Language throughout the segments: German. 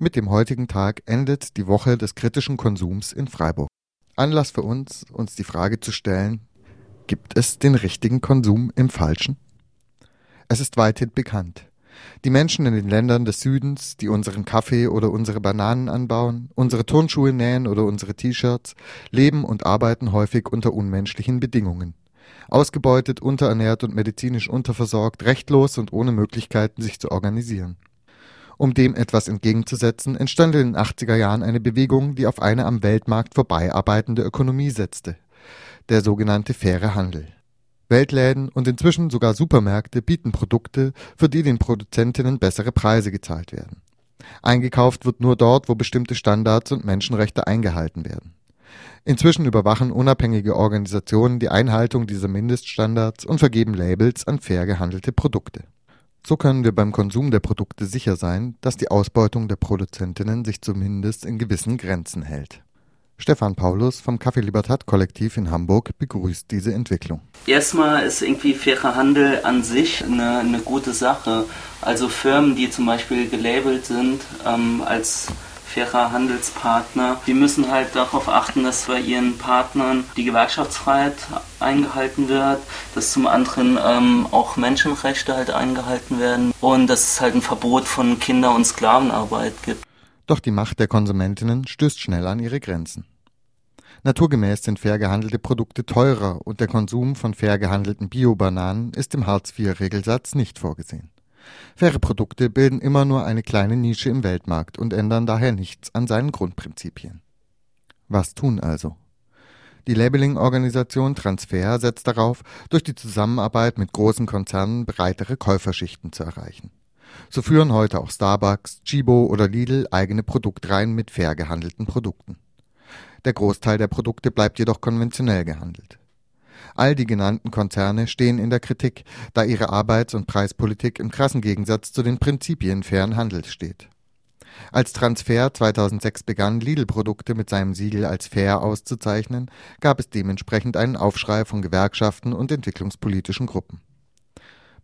Mit dem heutigen Tag endet die Woche des kritischen Konsums in Freiburg. Anlass für uns, uns die Frage zu stellen, gibt es den richtigen Konsum im Falschen? Es ist weithin bekannt. Die Menschen in den Ländern des Südens, die unseren Kaffee oder unsere Bananen anbauen, unsere Turnschuhe nähen oder unsere T-Shirts, leben und arbeiten häufig unter unmenschlichen Bedingungen. Ausgebeutet, unterernährt und medizinisch unterversorgt, rechtlos und ohne Möglichkeiten, sich zu organisieren. Um dem etwas entgegenzusetzen, entstand in den 80er Jahren eine Bewegung, die auf eine am Weltmarkt vorbei arbeitende Ökonomie setzte. Der sogenannte faire Handel. Weltläden und inzwischen sogar Supermärkte bieten Produkte, für die den Produzentinnen bessere Preise gezahlt werden. Eingekauft wird nur dort, wo bestimmte Standards und Menschenrechte eingehalten werden. Inzwischen überwachen unabhängige Organisationen die Einhaltung dieser Mindeststandards und vergeben Labels an fair gehandelte Produkte. So können wir beim Konsum der Produkte sicher sein, dass die Ausbeutung der Produzentinnen sich zumindest in gewissen Grenzen hält. Stefan Paulus vom Café Libertad Kollektiv in Hamburg begrüßt diese Entwicklung. Erstmal ist irgendwie fairer Handel an sich eine, eine gute Sache. Also Firmen, die zum Beispiel gelabelt sind ähm, als fairer Handelspartner. Die müssen halt darauf achten, dass bei ihren Partnern die Gewerkschaftsfreiheit eingehalten wird, dass zum anderen ähm, auch Menschenrechte halt eingehalten werden und dass es halt ein Verbot von Kinder- und Sklavenarbeit gibt. Doch die Macht der Konsumentinnen stößt schnell an ihre Grenzen. Naturgemäß sind fair gehandelte Produkte teurer und der Konsum von fair gehandelten Bio-Bananen ist im Hartz-IV-Regelsatz nicht vorgesehen. Faire Produkte bilden immer nur eine kleine Nische im Weltmarkt und ändern daher nichts an seinen Grundprinzipien. Was tun also? Die Labeling-Organisation Transfer setzt darauf, durch die Zusammenarbeit mit großen Konzernen breitere Käuferschichten zu erreichen. So führen heute auch Starbucks, Chibo oder Lidl eigene Produktreihen mit fair gehandelten Produkten. Der Großteil der Produkte bleibt jedoch konventionell gehandelt. All die genannten Konzerne stehen in der Kritik, da ihre Arbeits- und Preispolitik im krassen Gegensatz zu den Prinzipien fairen Handels steht. Als Transfer 2006 begann, Lidl-Produkte mit seinem Siegel als fair auszuzeichnen, gab es dementsprechend einen Aufschrei von Gewerkschaften und entwicklungspolitischen Gruppen.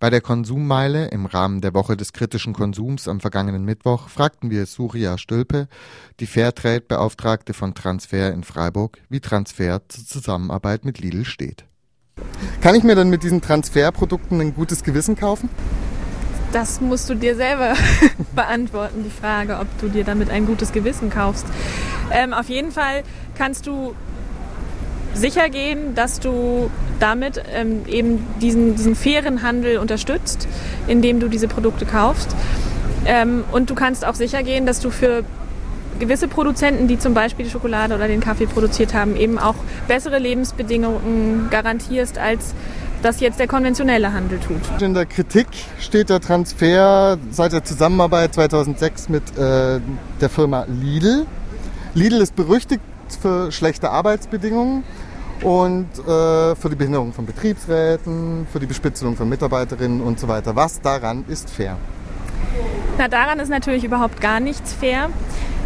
Bei der Konsummeile im Rahmen der Woche des kritischen Konsums am vergangenen Mittwoch fragten wir Surya Stülpe, die Fairtrade-Beauftragte von Transfer in Freiburg, wie Transfer zur Zusammenarbeit mit Lidl steht. Kann ich mir dann mit diesen Transferprodukten ein gutes Gewissen kaufen? Das musst du dir selber beantworten, die Frage, ob du dir damit ein gutes Gewissen kaufst. Ähm, auf jeden Fall kannst du sicher gehen, dass du damit ähm, eben diesen, diesen fairen Handel unterstützt, indem du diese Produkte kaufst. Ähm, und du kannst auch sicher gehen, dass du für gewisse Produzenten, die zum Beispiel die Schokolade oder den Kaffee produziert haben, eben auch bessere Lebensbedingungen garantierst, als das jetzt der konventionelle Handel tut. In der Kritik steht der Transfer seit der Zusammenarbeit 2006 mit äh, der Firma Lidl. Lidl ist berüchtigt für schlechte Arbeitsbedingungen und äh, für die Behinderung von Betriebsräten, für die Bespitzelung von Mitarbeiterinnen und so weiter. Was daran ist fair? Na, daran ist natürlich überhaupt gar nichts fair.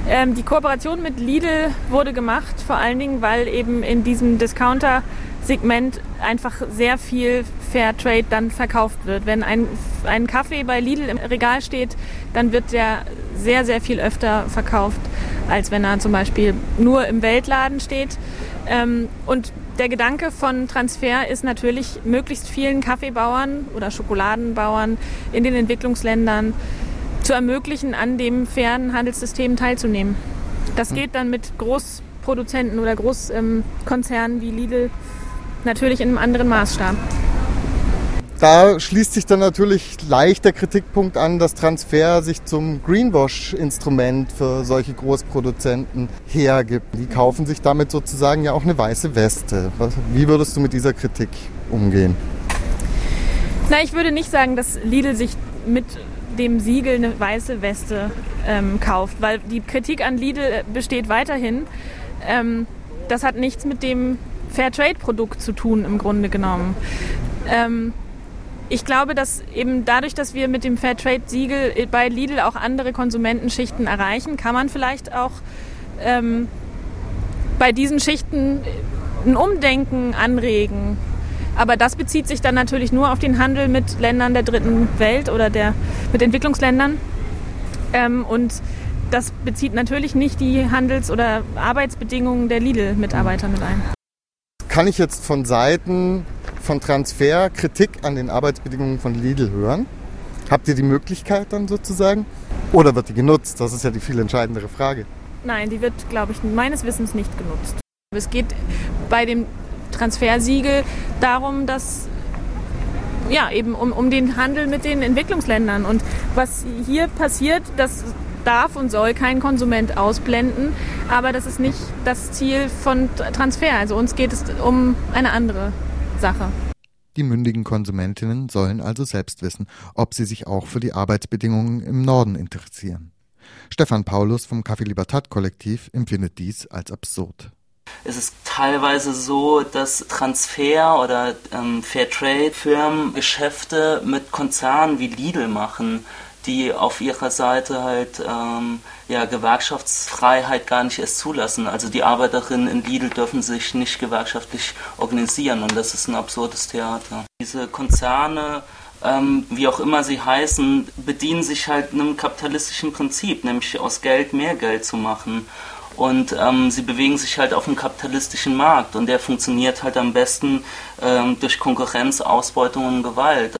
Ähm, die Kooperation mit Lidl wurde gemacht, vor allen Dingen, weil eben in diesem Discounter-Segment einfach sehr viel Fairtrade dann verkauft wird. Wenn ein, ein Kaffee bei Lidl im Regal steht, dann wird der sehr, sehr viel öfter verkauft, als wenn er zum Beispiel nur im Weltladen steht. Ähm, und der Gedanke von Transfer ist natürlich, möglichst vielen Kaffeebauern oder Schokoladenbauern in den Entwicklungsländern zu ermöglichen, an dem fairen Handelssystem teilzunehmen. Das geht dann mit Großproduzenten oder Großkonzernen wie Lidl natürlich in einem anderen Maßstab. Da schließt sich dann natürlich leicht der Kritikpunkt an, dass Transfer sich zum Greenwash-Instrument für solche Großproduzenten hergibt. Die kaufen sich damit sozusagen ja auch eine weiße Weste. Wie würdest du mit dieser Kritik umgehen? Na, ich würde nicht sagen, dass Lidl sich mit dem Siegel eine weiße Weste ähm, kauft, weil die Kritik an Lidl besteht weiterhin. Ähm, das hat nichts mit dem Fairtrade-Produkt zu tun im Grunde genommen. Ähm, ich glaube, dass eben dadurch, dass wir mit dem Fairtrade-Siegel bei Lidl auch andere Konsumentenschichten erreichen, kann man vielleicht auch ähm, bei diesen Schichten ein Umdenken anregen aber das bezieht sich dann natürlich nur auf den Handel mit Ländern der dritten Welt oder der, mit Entwicklungsländern. Ähm, und das bezieht natürlich nicht die Handels- oder Arbeitsbedingungen der Lidl-Mitarbeiter mit ein. Kann ich jetzt von Seiten von Transfer Kritik an den Arbeitsbedingungen von Lidl hören? Habt ihr die Möglichkeit dann sozusagen? Oder wird die genutzt? Das ist ja die viel entscheidendere Frage. Nein, die wird, glaube ich, meines Wissens nicht genutzt. Es geht bei dem Transfersiegel darum, dass ja, eben um, um den Handel mit den Entwicklungsländern. Und was hier passiert, das darf und soll kein Konsument ausblenden, aber das ist nicht das Ziel von Transfer. Also uns geht es um eine andere Sache. Die mündigen Konsumentinnen sollen also selbst wissen, ob sie sich auch für die Arbeitsbedingungen im Norden interessieren. Stefan Paulus vom Café Libertad Kollektiv empfindet dies als absurd. Es ist teilweise so, dass Transfer- oder ähm, Fairtrade-Firmen Geschäfte mit Konzernen wie Lidl machen, die auf ihrer Seite halt ähm, ja, Gewerkschaftsfreiheit gar nicht erst zulassen. Also die Arbeiterinnen in Lidl dürfen sich nicht gewerkschaftlich organisieren und das ist ein absurdes Theater. Diese Konzerne ähm, wie auch immer sie heißen, bedienen sich halt einem kapitalistischen Prinzip, nämlich aus Geld mehr Geld zu machen. Und ähm, sie bewegen sich halt auf einem kapitalistischen Markt und der funktioniert halt am besten ähm, durch Konkurrenz, Ausbeutung und Gewalt.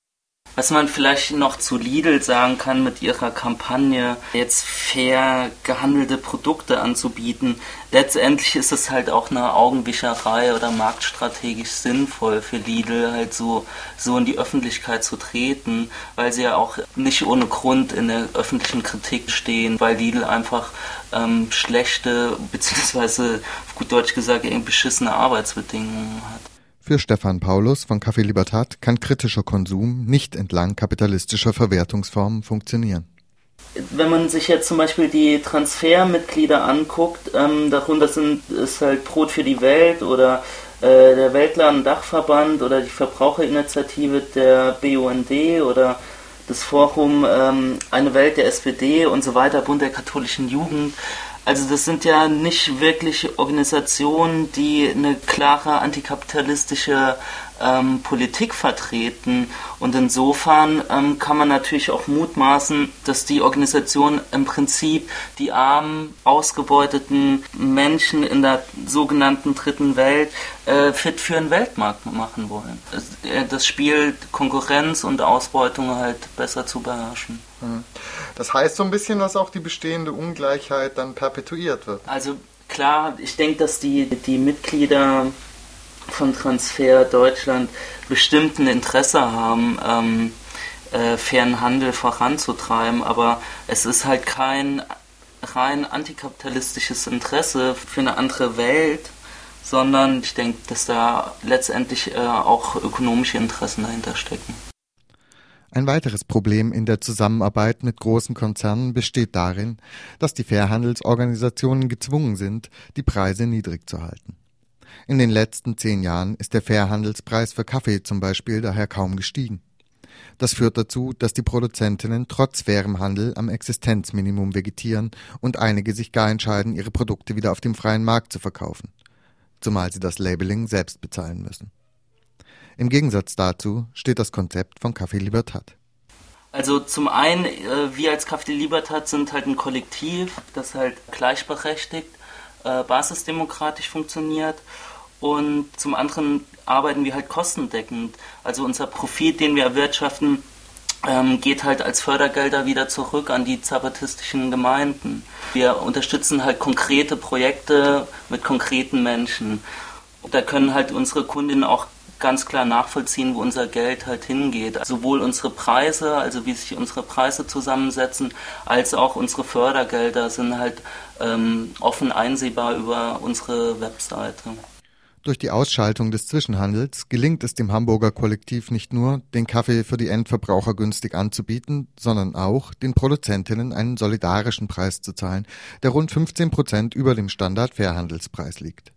Was man vielleicht noch zu Lidl sagen kann mit ihrer Kampagne, jetzt fair gehandelte Produkte anzubieten, letztendlich ist es halt auch eine Augenwischerei oder marktstrategisch sinnvoll für Lidl, halt so, so in die Öffentlichkeit zu treten, weil sie ja auch nicht ohne Grund in der öffentlichen Kritik stehen, weil Lidl einfach ähm, schlechte, beziehungsweise auf gut Deutsch gesagt, irgendwie beschissene Arbeitsbedingungen hat. Für Stefan Paulus von Café Libertad kann kritischer Konsum nicht entlang kapitalistischer Verwertungsformen funktionieren. Wenn man sich jetzt zum Beispiel die Transfermitglieder anguckt, ähm, darunter sind es halt Brot für die Welt oder äh, der Weltladen-Dachverband oder die Verbraucherinitiative der BUND oder das Forum ähm, Eine Welt der SPD und so weiter, Bund der katholischen Jugend. Also das sind ja nicht wirklich Organisationen, die eine klare antikapitalistische ähm, Politik vertreten. Und insofern ähm, kann man natürlich auch mutmaßen, dass die Organisation im Prinzip die armen, ausgebeuteten Menschen in der sogenannten dritten Welt äh, fit für einen Weltmarkt machen wollen. Äh, das Spiel Konkurrenz und Ausbeutung halt besser zu beherrschen. Hm. Das heißt so ein bisschen, dass auch die bestehende Ungleichheit dann perpetuiert wird. Also klar, ich denke, dass die, die Mitglieder von Transfer Deutschland bestimmt ein Interesse haben, ähm, äh, fairen Handel voranzutreiben, aber es ist halt kein rein antikapitalistisches Interesse für eine andere Welt, sondern ich denke, dass da letztendlich äh, auch ökonomische Interessen dahinter stecken. Ein weiteres Problem in der Zusammenarbeit mit großen Konzernen besteht darin, dass die Fairhandelsorganisationen gezwungen sind, die Preise niedrig zu halten. In den letzten zehn Jahren ist der Fairhandelspreis für Kaffee zum Beispiel daher kaum gestiegen. Das führt dazu, dass die Produzentinnen trotz fairem Handel am Existenzminimum vegetieren und einige sich gar entscheiden, ihre Produkte wieder auf dem freien Markt zu verkaufen, zumal sie das Labeling selbst bezahlen müssen. Im Gegensatz dazu steht das Konzept von Café Libertad. Also zum einen, äh, wir als Café Libertad sind halt ein Kollektiv, das halt gleichberechtigt, äh, basisdemokratisch funktioniert und zum anderen arbeiten wir halt kostendeckend. Also unser Profit, den wir erwirtschaften, ähm, geht halt als Fördergelder wieder zurück an die zapatistischen Gemeinden. Wir unterstützen halt konkrete Projekte mit konkreten Menschen. Da können halt unsere Kundinnen auch ganz klar nachvollziehen, wo unser Geld halt hingeht. Sowohl unsere Preise, also wie sich unsere Preise zusammensetzen, als auch unsere Fördergelder sind halt ähm, offen einsehbar über unsere Webseite. Durch die Ausschaltung des Zwischenhandels gelingt es dem Hamburger Kollektiv nicht nur, den Kaffee für die Endverbraucher günstig anzubieten, sondern auch, den Produzentinnen einen solidarischen Preis zu zahlen, der rund 15 Prozent über dem Standard-Fairhandelspreis liegt.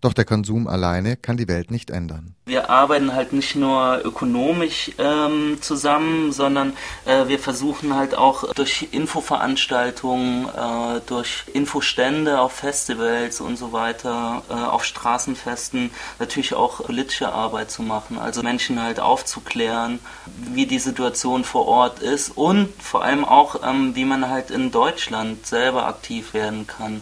Doch der Konsum alleine kann die Welt nicht ändern. Wir arbeiten halt nicht nur ökonomisch ähm, zusammen, sondern äh, wir versuchen halt auch durch Infoveranstaltungen, äh, durch Infostände auf Festivals und so weiter, äh, auf Straßenfesten natürlich auch politische Arbeit zu machen. Also Menschen halt aufzuklären, wie die Situation vor Ort ist und vor allem auch, ähm, wie man halt in Deutschland selber aktiv werden kann.